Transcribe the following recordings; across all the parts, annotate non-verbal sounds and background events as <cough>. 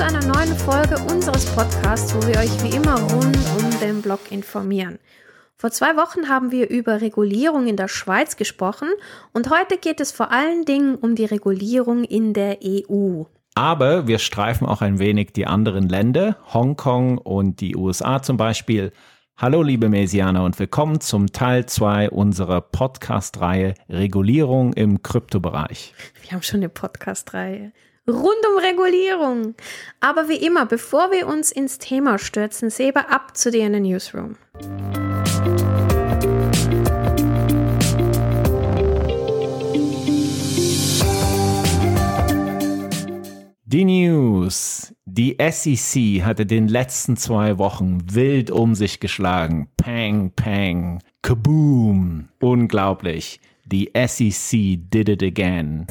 Zu einer neuen Folge unseres Podcasts, wo wir euch wie immer rund um den Blog informieren. Vor zwei Wochen haben wir über Regulierung in der Schweiz gesprochen und heute geht es vor allen Dingen um die Regulierung in der EU. Aber wir streifen auch ein wenig die anderen Länder, Hongkong und die USA zum Beispiel. Hallo liebe Mesianer und willkommen zum Teil 2 unserer Podcast-Reihe Regulierung im Kryptobereich. Wir haben schon eine Podcast-Reihe rund um Regulierung. Aber wie immer, bevor wir uns ins Thema stürzen, Seba ab zu dir in den Newsroom. Die News. Die SEC hatte den letzten zwei Wochen wild um sich geschlagen. Pang, pang, kaboom. Unglaublich. Die SEC did it again.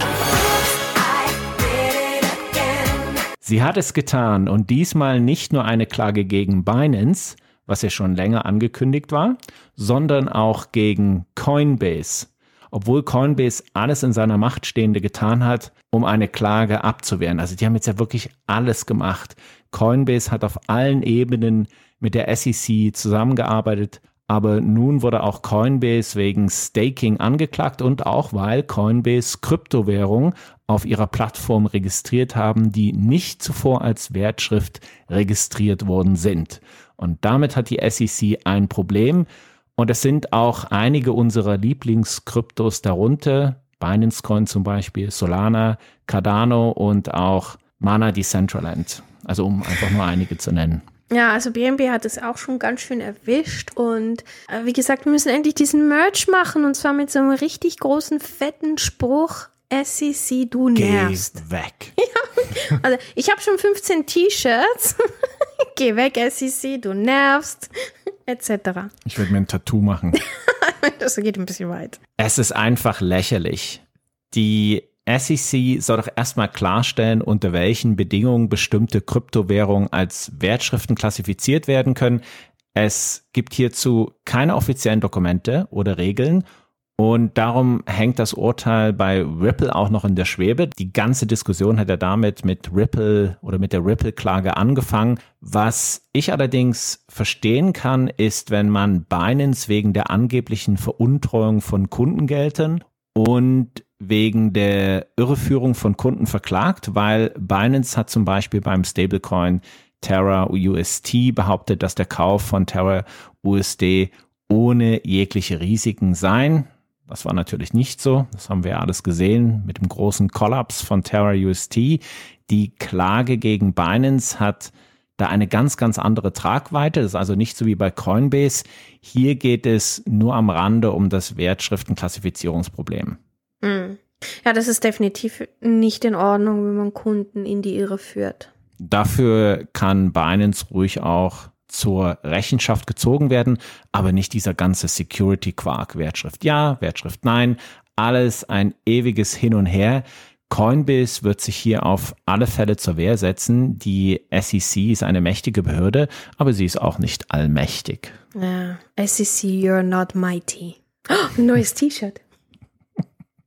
Sie hat es getan und diesmal nicht nur eine Klage gegen Binance, was ja schon länger angekündigt war, sondern auch gegen Coinbase obwohl Coinbase alles in seiner Macht Stehende getan hat, um eine Klage abzuwehren. Also die haben jetzt ja wirklich alles gemacht. Coinbase hat auf allen Ebenen mit der SEC zusammengearbeitet, aber nun wurde auch Coinbase wegen Staking angeklagt und auch weil Coinbase Kryptowährungen auf ihrer Plattform registriert haben, die nicht zuvor als Wertschrift registriert worden sind. Und damit hat die SEC ein Problem. Und es sind auch einige unserer Lieblingskryptos darunter, Binance Coin zum Beispiel, Solana, Cardano und auch Mana Decentraland. Also um einfach nur einige zu nennen. Ja, also BNB hat es auch schon ganz schön erwischt und äh, wie gesagt, wir müssen endlich diesen Merch machen und zwar mit so einem richtig großen, fetten Spruch. SEC, du nervst. Geh weg. <laughs> Ja, also ich habe schon 15 T-Shirts. <laughs> Geh weg, SEC, du nervst etc. Ich würde mir ein Tattoo machen. <laughs> das geht ein bisschen weit. Es ist einfach lächerlich. Die SEC soll doch erstmal klarstellen, unter welchen Bedingungen bestimmte Kryptowährungen als Wertschriften klassifiziert werden können. Es gibt hierzu keine offiziellen Dokumente oder Regeln und darum hängt das Urteil bei Ripple auch noch in der Schwebe. Die ganze Diskussion hat ja damit mit Ripple oder mit der Ripple-Klage angefangen. Was ich allerdings verstehen kann, ist, wenn man Binance wegen der angeblichen Veruntreuung von Kundengeldern und wegen der Irreführung von Kunden verklagt, weil Binance hat zum Beispiel beim Stablecoin Terra UST behauptet, dass der Kauf von Terra USD ohne jegliche Risiken sein das war natürlich nicht so. Das haben wir alles gesehen mit dem großen Kollaps von Terra UST. Die Klage gegen Binance hat da eine ganz, ganz andere Tragweite. Das ist also nicht so wie bei Coinbase. Hier geht es nur am Rande um das Wertschriftenklassifizierungsproblem. Mhm. Ja, das ist definitiv nicht in Ordnung, wenn man Kunden in die Irre führt. Dafür kann Binance ruhig auch zur Rechenschaft gezogen werden, aber nicht dieser ganze Security-Quark. Wertschrift ja, Wertschrift nein, alles ein ewiges Hin und Her. Coinbase wird sich hier auf alle Fälle zur Wehr setzen. Die SEC ist eine mächtige Behörde, aber sie ist auch nicht allmächtig. Ja, SEC, you're not mighty. Oh, neues T-Shirt.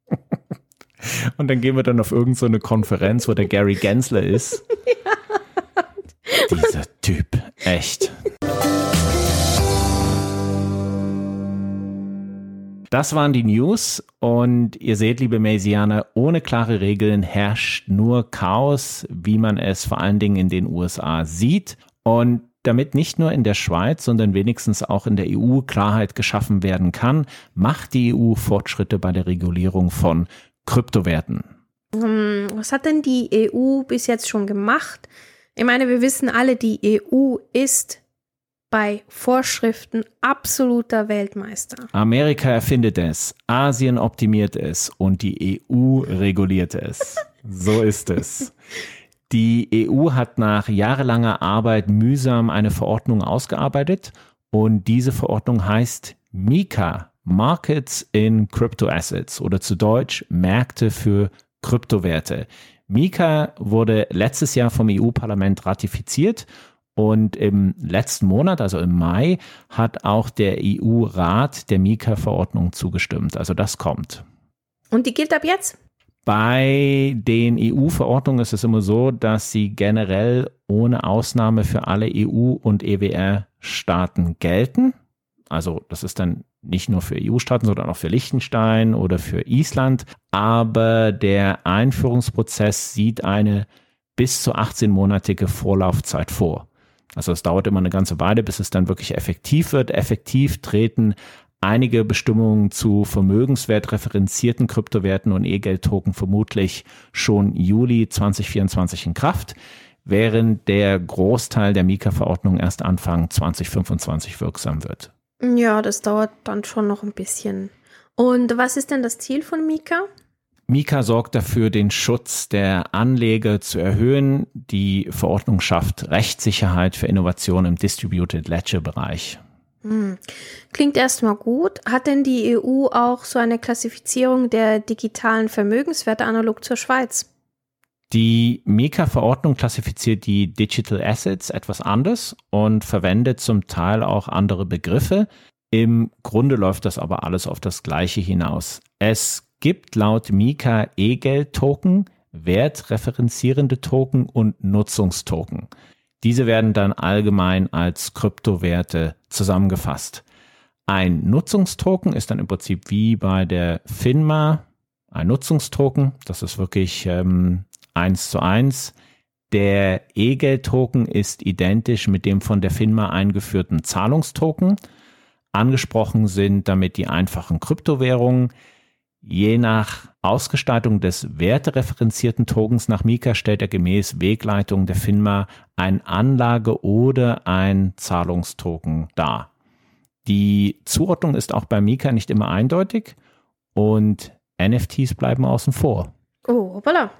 <laughs> Und dann gehen wir dann auf irgendeine so Konferenz, wo der Gary Gensler ist. <laughs> Dieser Typ, echt. Das waren die News und ihr seht, liebe Mesianer, ohne klare Regeln herrscht nur Chaos, wie man es vor allen Dingen in den USA sieht. Und damit nicht nur in der Schweiz, sondern wenigstens auch in der EU Klarheit geschaffen werden kann, macht die EU Fortschritte bei der Regulierung von Kryptowerten. Hm, was hat denn die EU bis jetzt schon gemacht? Ich meine, wir wissen alle, die EU ist bei Vorschriften absoluter Weltmeister. Amerika erfindet es, Asien optimiert es und die EU reguliert es. <laughs> So ist es. Die EU hat nach jahrelanger Arbeit mühsam eine Verordnung ausgearbeitet und diese Verordnung heißt MiCA, Markets in Crypto Assets oder zu Deutsch Märkte für Kryptowerte. Mika wurde letztes Jahr vom EU-Parlament ratifiziert und im letzten Monat, also im Mai, hat auch der EU-Rat der Mika-Verordnung zugestimmt. Also das kommt. Und die gilt ab jetzt? Bei den EU-Verordnungen ist es immer so, dass sie generell ohne Ausnahme für alle EU- und EWR-Staaten gelten. Also das ist dann nicht nur für EU-Staaten, sondern auch für Liechtenstein oder für Island. Aber der Einführungsprozess sieht eine bis zu 18-monatige Vorlaufzeit vor. Also es dauert immer eine ganze Weile, bis es dann wirklich effektiv wird. Effektiv treten einige Bestimmungen zu vermögenswertreferenzierten Kryptowerten und E-Geld-Token vermutlich schon Juli 2024 in Kraft, während der Großteil der Mika-Verordnung erst Anfang 2025 wirksam wird. Ja, das dauert dann schon noch ein bisschen. Und was ist denn das Ziel von Mika? Mika sorgt dafür, den Schutz der Anleger zu erhöhen. Die Verordnung schafft Rechtssicherheit für Innovation im Distributed Ledger Bereich. Hm. Klingt erstmal gut. Hat denn die EU auch so eine Klassifizierung der digitalen Vermögenswerte analog zur Schweiz? Die Mika-Verordnung klassifiziert die Digital Assets etwas anders und verwendet zum Teil auch andere Begriffe. Im Grunde läuft das aber alles auf das Gleiche hinaus. Es gibt laut Mika E-Geld-Token, wertreferenzierende Token und Nutzungstoken. Diese werden dann allgemein als Kryptowerte zusammengefasst. Ein Nutzungstoken ist dann im Prinzip wie bei der FINMA ein Nutzungstoken. Das ist wirklich ähm, eins zu eins. Der E-Geld-Token ist identisch mit dem von der FINMA eingeführten Zahlungstoken. Angesprochen sind damit die einfachen Kryptowährungen. Je nach Ausgestaltung des wertereferenzierten Tokens nach Mika stellt er gemäß Wegleitung der FINMA ein Anlage- oder ein Zahlungstoken dar. Die Zuordnung ist auch bei Mika nicht immer eindeutig und NFTs bleiben außen vor. Oh, voilà.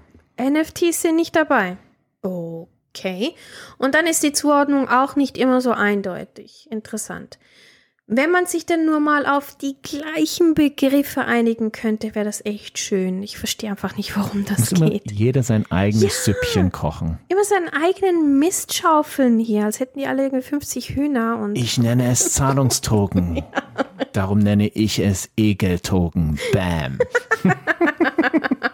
NFTs sind nicht dabei. Okay. Und dann ist die Zuordnung auch nicht immer so eindeutig. Interessant. Wenn man sich denn nur mal auf die gleichen Begriffe einigen könnte, wäre das echt schön. Ich verstehe einfach nicht, warum das Muss geht. jeder sein eigenes ja, Süppchen kochen. Immer seinen eigenen Mist schaufeln hier, als hätten die alle irgendwie 50 Hühner und. Ich nenne es Zahlungstoken. <laughs> ja. Darum nenne ich es Egeltoken. Bam. <laughs>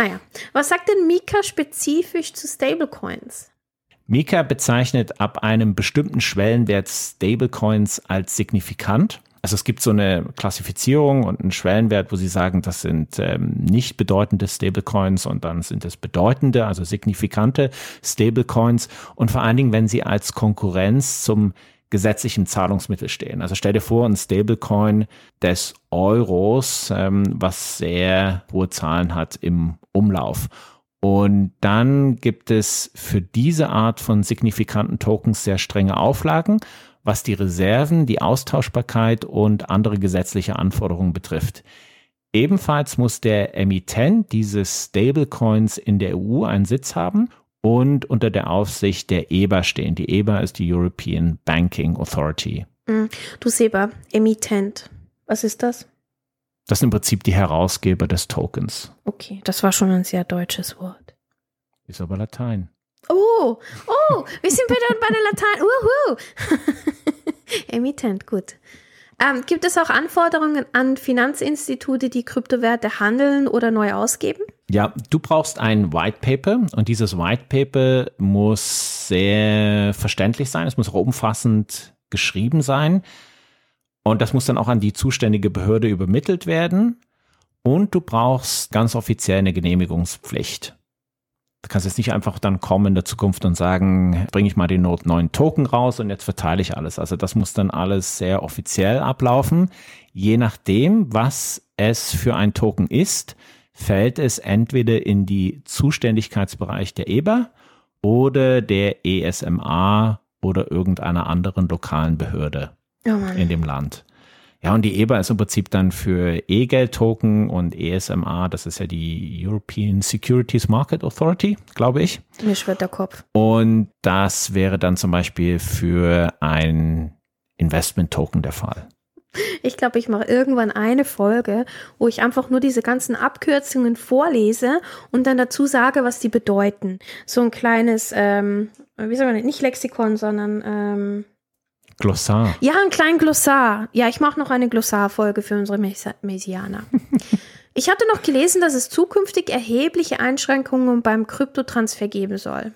naja, was sagt denn Mika spezifisch zu Stablecoins? Mika bezeichnet ab einem bestimmten Schwellenwert Stablecoins als signifikant. Also es gibt so eine Klassifizierung und einen Schwellenwert, wo sie sagen, das sind ähm, nicht bedeutende Stablecoins und dann sind es bedeutende, also signifikante Stablecoins und vor allen Dingen, wenn sie als Konkurrenz zum gesetzlichen Zahlungsmittel stehen. Also stell dir vor, ein Stablecoin des Euros, ähm, was sehr hohe Zahlen hat im Umlauf. Und dann gibt es für diese Art von signifikanten Tokens sehr strenge Auflagen, was die Reserven, die Austauschbarkeit und andere gesetzliche Anforderungen betrifft. Ebenfalls muss der Emittent dieses Stablecoins in der EU einen Sitz haben und unter der Aufsicht der EBA stehen. Die EBA ist die European Banking Authority. Hm. Du Seba, Emittent. Was ist das? Das sind im Prinzip die Herausgeber des Tokens. Okay, das war schon ein sehr deutsches Wort. Ist aber Latein. Oh, oh, wir sind wieder bei der Latein. Uhu. <laughs> Emittent, gut. Ähm, gibt es auch Anforderungen an Finanzinstitute, die Kryptowerte handeln oder neu ausgeben? Ja, du brauchst ein White Paper und dieses White Paper muss sehr verständlich sein. Es muss auch umfassend geschrieben sein. Und das muss dann auch an die zuständige Behörde übermittelt werden. Und du brauchst ganz offiziell eine Genehmigungspflicht. Du kannst jetzt nicht einfach dann kommen in der Zukunft und sagen, bringe ich mal den Note 9 Token raus und jetzt verteile ich alles. Also das muss dann alles sehr offiziell ablaufen. Je nachdem, was es für ein Token ist, fällt es entweder in die Zuständigkeitsbereich der EBA oder der ESMA oder irgendeiner anderen lokalen Behörde oh in dem Land. Ja, und die EBA ist im Prinzip dann für E-Geld-Token und ESMA, das ist ja die European Securities Market Authority, glaube ich. Mir schwirrt der Kopf. Und das wäre dann zum Beispiel für ein Investment-Token der Fall. Ich glaube, ich mache irgendwann eine Folge, wo ich einfach nur diese ganzen Abkürzungen vorlese und dann dazu sage, was die bedeuten. So ein kleines, ähm, wie soll man nicht, nicht Lexikon, sondern ähm, Glossar. Ja, ein kleines Glossar. Ja, ich mache noch eine Glossarfolge für unsere Messianer. <laughs> Ich hatte noch gelesen, dass es zukünftig erhebliche Einschränkungen beim Kryptotransfer geben soll.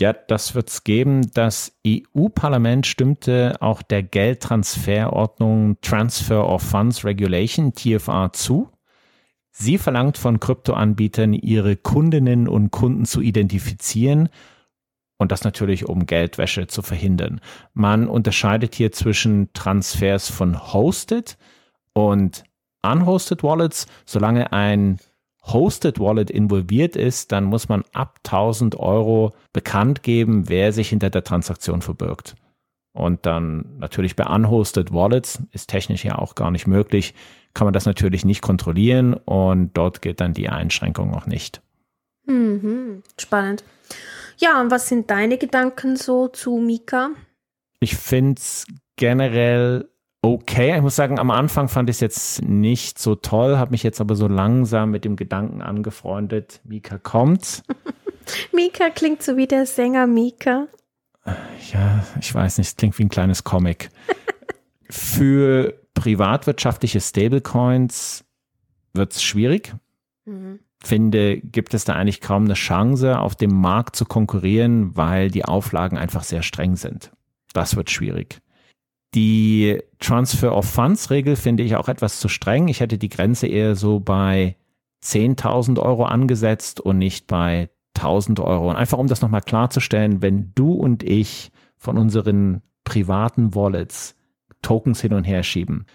Ja, das wird es geben. Das EU-Parlament stimmte auch der Geldtransferordnung Transfer of Funds Regulation, TFR, zu. Sie verlangt von Kryptoanbietern, ihre Kundinnen und Kunden zu identifizieren und das natürlich, um Geldwäsche zu verhindern. Man unterscheidet hier zwischen Transfers von Hosted und Unhosted Wallets. Solange ein Hosted Wallet involviert ist, dann muss man ab 1000 Euro bekannt geben, wer sich hinter der Transaktion verbirgt. Und dann natürlich bei Unhosted Wallets ist technisch ja auch gar nicht möglich, kann man das natürlich nicht kontrollieren und dort gilt dann die Einschränkung noch nicht. Mhm. Spannend. Ja, und was sind deine Gedanken so zu Mika? Ich finde es generell okay. Ich muss sagen, am Anfang fand ich es jetzt nicht so toll, habe mich jetzt aber so langsam mit dem Gedanken angefreundet, Mika kommt. <laughs> Mika klingt so wie der Sänger Mika. Ja, ich weiß nicht, es klingt wie ein kleines Comic. <laughs> Für privatwirtschaftliche Stablecoins wird es schwierig. Mhm. Finde, gibt es da eigentlich kaum eine Chance, auf dem Markt zu konkurrieren, weil die Auflagen einfach sehr streng sind. Das wird schwierig. Die Transfer of Funds Regel finde ich auch etwas zu streng. Ich hätte die Grenze eher so bei 10.000 Euro angesetzt und nicht bei 1.000 Euro. Und einfach um das nochmal klarzustellen, wenn du und ich von unseren privaten Wallets Tokens hin und her schieben,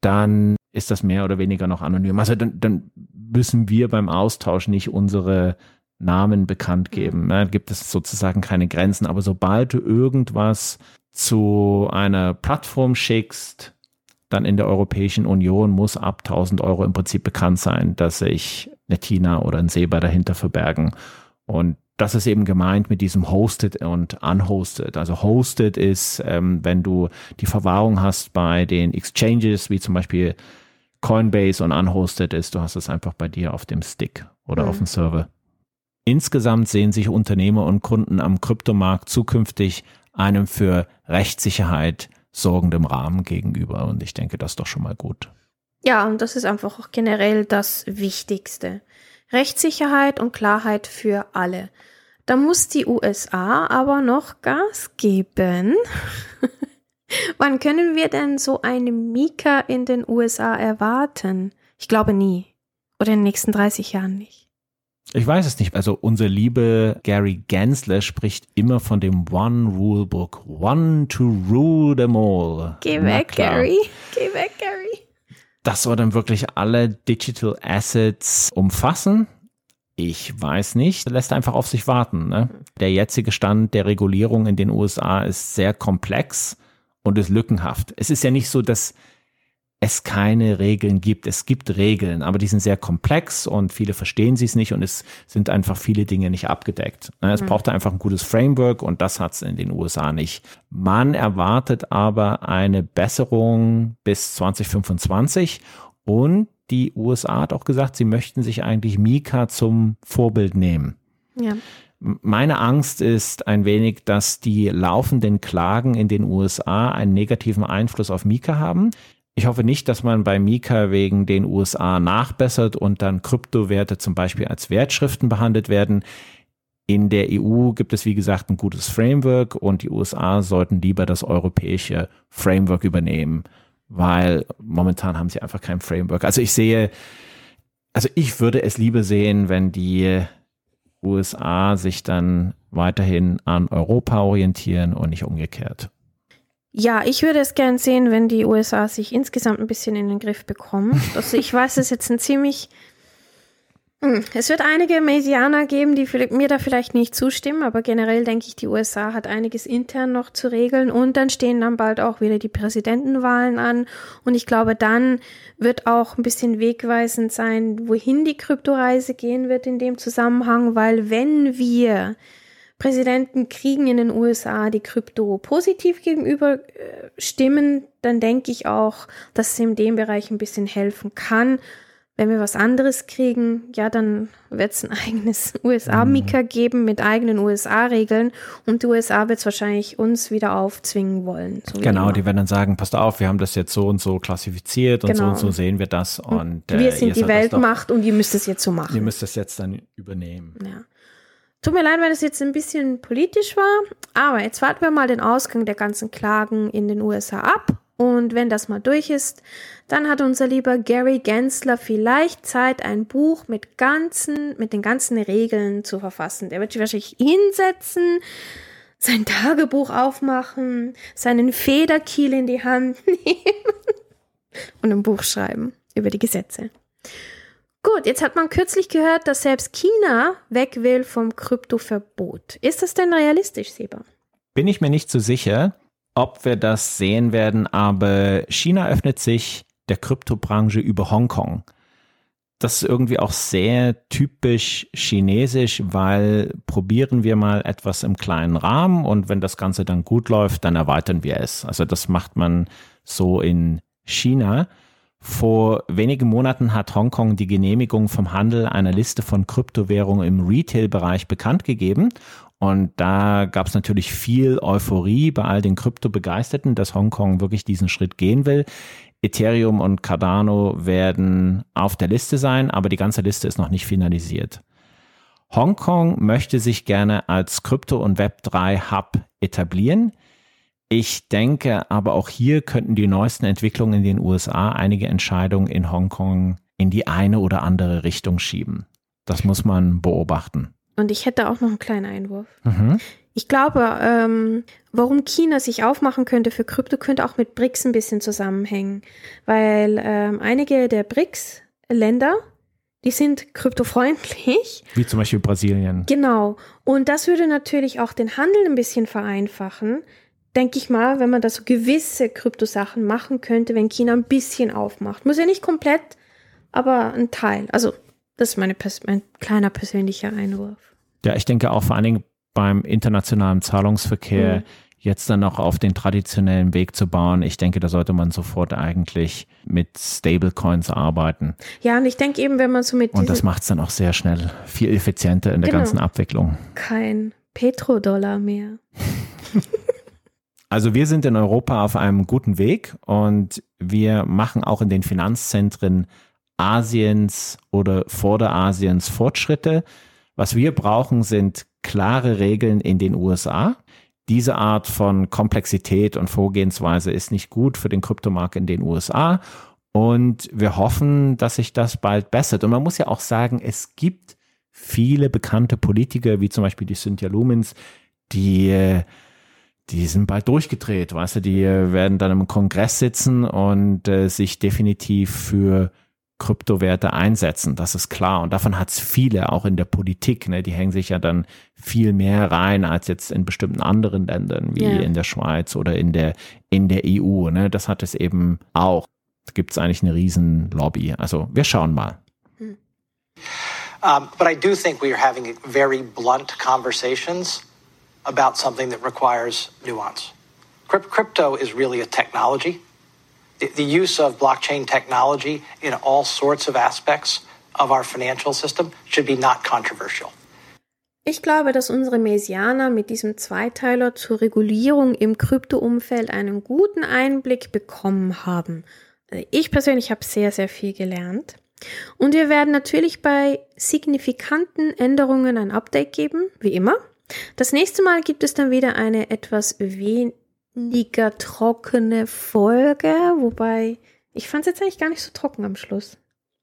dann ist das mehr oder weniger noch anonym. Also dann, dann müssen wir beim Austausch nicht unsere Namen bekannt geben. Da gibt es sozusagen keine Grenzen. Aber sobald du irgendwas zu einer Plattform schickst, dann in der Europäischen Union muss ab 1000 Euro im Prinzip bekannt sein, dass sich eine Tina oder ein Seba dahinter verbergen. Und das ist eben gemeint mit diesem Hosted und Unhosted. Also Hosted ist, ähm, wenn du die Verwahrung hast bei den Exchanges, wie zum Beispiel Coinbase und Unhosted ist, du hast es einfach bei dir auf dem Stick oder mhm. auf dem Server. Insgesamt sehen sich Unternehmer und Kunden am Kryptomarkt zukünftig einem für Rechtssicherheit sorgendem Rahmen gegenüber. Und ich denke, das ist doch schon mal gut. Ja, und das ist einfach auch generell das Wichtigste. Rechtssicherheit und Klarheit für alle. Da muss die USA aber noch Gas geben. <laughs> Wann können wir denn so eine Mika in den USA erwarten? Ich glaube nie. Oder in den nächsten 30 Jahren nicht. Ich weiß es nicht. Also unser liebe Gary Gensler spricht immer von dem One Rule Book. One to rule them all. Geh weg, Gary. Geh weg, Gary. Das soll dann wirklich alle Digital Assets umfassen. Ich weiß nicht, lässt einfach auf sich warten. Ne? Der jetzige Stand der Regulierung in den USA ist sehr komplex und ist lückenhaft. Es ist ja nicht so, dass es keine Regeln gibt. Es gibt Regeln, aber die sind sehr komplex und viele verstehen sie es nicht und es sind einfach viele Dinge nicht abgedeckt. Ne, es mhm. braucht einfach ein gutes Framework und das hat es in den USA nicht. Man erwartet aber eine Besserung bis 2025 und die USA hat auch gesagt, sie möchten sich eigentlich Mika zum Vorbild nehmen. Ja. Meine Angst ist ein wenig, dass die laufenden Klagen in den USA einen negativen Einfluss auf Mika haben. Ich hoffe nicht, dass man bei Mika wegen den USA nachbessert und dann Kryptowerte zum Beispiel als Wertschriften behandelt werden. In der EU gibt es, wie gesagt, ein gutes Framework und die USA sollten lieber das europäische Framework übernehmen, weil momentan haben sie einfach kein Framework. Also ich sehe, also ich würde es lieber sehen, wenn die USA sich dann weiterhin an Europa orientieren und nicht umgekehrt. Ja, ich würde es gern sehen, wenn die USA sich insgesamt ein bisschen in den Griff bekommen. Also ich weiß, es ist jetzt ein ziemlich. Hm, es wird einige Medianer geben, die mir da vielleicht nicht zustimmen, aber generell denke ich, die USA hat einiges intern noch zu regeln und dann stehen dann bald auch wieder die Präsidentenwahlen an und ich glaube, dann wird auch ein bisschen wegweisend sein, wohin die Kryptoreise gehen wird in dem Zusammenhang, weil wenn wir Präsidenten kriegen in den USA, die Krypto positiv gegenüber äh, stimmen, dann denke ich auch, dass es in dem Bereich ein bisschen helfen kann, Wenn wir was anderes kriegen, ja, dann wird es ein <laughs> eigenes USA-Mika mhm. geben mit eigenen USA-Regeln und die USA wird es wahrscheinlich uns wieder aufzwingen wollen. So genau, die werden dann sagen, passt auf, wir haben das jetzt so und so klassifiziert und genau. so und so sehen wir das. Und, äh, wir sind die Weltmacht und ihr müsst es jetzt so machen. Ihr müsst es jetzt dann übernehmen. Ja. Tut mir leid, wenn es jetzt ein bisschen politisch war, aber jetzt warten wir mal den Ausgang der ganzen Klagen in den USA ab und wenn das mal durch ist, dann hat unser lieber Gary Gensler vielleicht Zeit, ein Buch mit ganzen, mit den ganzen Regeln zu verfassen. Der wird sich wahrscheinlich hinsetzen, sein Tagebuch aufmachen, seinen Federkiel in die Hand <laughs> nehmen und ein Buch schreiben über die Gesetze. Gut, jetzt hat man kürzlich gehört, dass selbst China weg will vom Kryptoverbot. Ist das denn realistisch, Seba? Bin ich mir nicht so sicher ob wir das sehen werden, aber China öffnet sich der Kryptobranche über Hongkong. Das ist irgendwie auch sehr typisch chinesisch, weil probieren wir mal etwas im kleinen Rahmen und wenn das Ganze dann gut läuft, dann erweitern wir es. Also das macht man so in China. Vor wenigen Monaten hat Hongkong die Genehmigung vom Handel einer Liste von Kryptowährungen im Retail-Bereich bekannt gegeben und da gab es natürlich viel Euphorie bei all den Krypto-Begeisterten, dass Hongkong wirklich diesen Schritt gehen will. Ethereum und Cardano werden auf der Liste sein, aber die ganze Liste ist noch nicht finalisiert. Hongkong möchte sich gerne als Krypto- und Web3-Hub etablieren. Ich denke aber auch hier könnten die neuesten Entwicklungen in den USA einige Entscheidungen in Hongkong in die eine oder andere Richtung schieben. Das muss man beobachten. Und ich hätte auch noch einen kleinen Einwurf. Mhm. Ich glaube, ähm, warum China sich aufmachen könnte für Krypto, könnte auch mit BRICS ein bisschen zusammenhängen. Weil ähm, einige der BRICS-Länder, die sind kryptofreundlich. Wie zum Beispiel Brasilien. Genau. Und das würde natürlich auch den Handel ein bisschen vereinfachen. Denke ich mal, wenn man da so gewisse Kryptosachen machen könnte, wenn China ein bisschen aufmacht. Muss ja nicht komplett, aber ein Teil. Also, das ist meine, mein kleiner persönlicher Einwurf. Ja, ich denke auch vor allen Dingen beim internationalen Zahlungsverkehr mhm. jetzt dann noch auf den traditionellen Weg zu bauen. Ich denke, da sollte man sofort eigentlich mit Stablecoins arbeiten. Ja, und ich denke eben, wenn man so mit Und das macht es dann auch sehr schnell viel effizienter in der genau. ganzen Abwicklung. Kein Petrodollar mehr. <laughs> Also wir sind in Europa auf einem guten Weg und wir machen auch in den Finanzzentren Asiens oder Vorderasiens Fortschritte. Was wir brauchen, sind klare Regeln in den USA. Diese Art von Komplexität und Vorgehensweise ist nicht gut für den Kryptomarkt in den USA. Und wir hoffen, dass sich das bald bessert. Und man muss ja auch sagen, es gibt viele bekannte Politiker, wie zum Beispiel die Cynthia Lumens, die, die sind bald durchgedreht, weißt du, die werden dann im Kongress sitzen und äh, sich definitiv für Kryptowerte einsetzen, das ist klar. Und davon hat es viele, auch in der Politik. Ne? Die hängen sich ja dann viel mehr rein als jetzt in bestimmten anderen Ländern, wie yeah. in der Schweiz oder in der, in der EU. Ne? Das hat es eben auch. Da gibt es eigentlich eine riesen Lobby. Also wir schauen mal. Hm. Um, but I do think we are having very blunt conversations about something that requires nuance. Crypto is really a technology. the use of blockchain technology in all sorts of aspects of our financial system should be not controversial. Ich glaube, dass unsere Mesianer mit diesem Zweiteiler zur Regulierung im Kryptoumfeld einen guten Einblick bekommen haben. Ich persönlich habe sehr, sehr viel gelernt. Und wir werden natürlich bei signifikanten Änderungen ein Update geben, wie immer. Das nächste Mal gibt es dann wieder eine etwas weniger trockene Folge, wobei ich fand es jetzt eigentlich gar nicht so trocken am Schluss.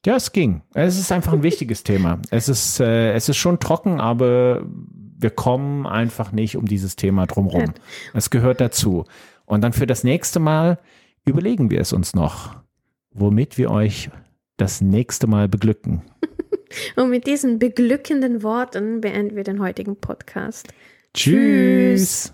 Ja, es ging. Es ist einfach ein wichtiges <laughs> Thema. Es ist, äh, es ist schon trocken, aber wir kommen einfach nicht um dieses Thema drumherum. Es gehört dazu. Und dann für das nächste Mal überlegen wir es uns noch, womit wir euch das nächste Mal beglücken. Und mit diesen beglückenden Worten beenden wir den heutigen Podcast. Tschüss. Tschüss.